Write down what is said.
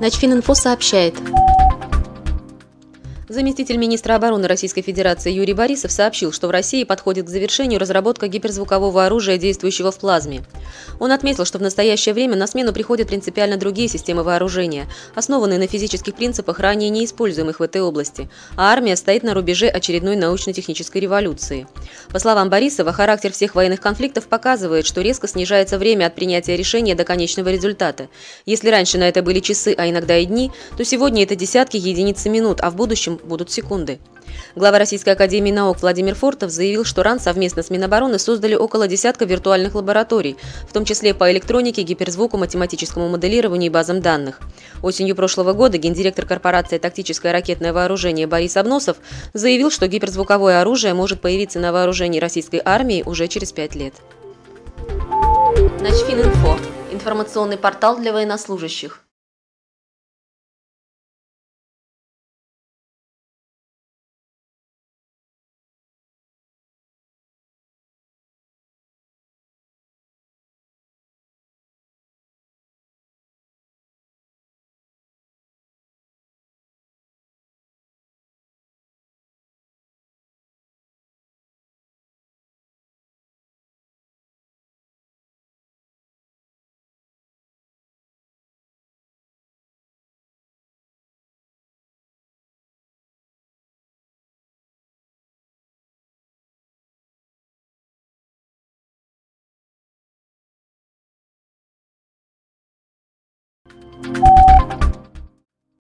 Начфининфо сообщает. Заместитель министра обороны Российской Федерации Юрий Борисов сообщил, что в России подходит к завершению разработка гиперзвукового оружия, действующего в плазме. Он отметил, что в настоящее время на смену приходят принципиально другие системы вооружения, основанные на физических принципах, ранее неиспользуемых в этой области, а армия стоит на рубеже очередной научно-технической революции. По словам Борисова, характер всех военных конфликтов показывает, что резко снижается время от принятия решения до конечного результата. Если раньше на это были часы, а иногда и дни, то сегодня это десятки единиц минут, а в будущем будут секунды. Глава Российской Академии Наук Владимир Фортов заявил, что РАН совместно с Минобороны создали около десятка виртуальных лабораторий, в том числе по электронике, гиперзвуку, математическому моделированию и базам данных. Осенью прошлого года гендиректор корпорации «Тактическое ракетное вооружение» Борис Обносов заявил, что гиперзвуковое оружие может появиться на вооружении российской армии уже через пять лет. Начфининфо – информационный портал для военнослужащих.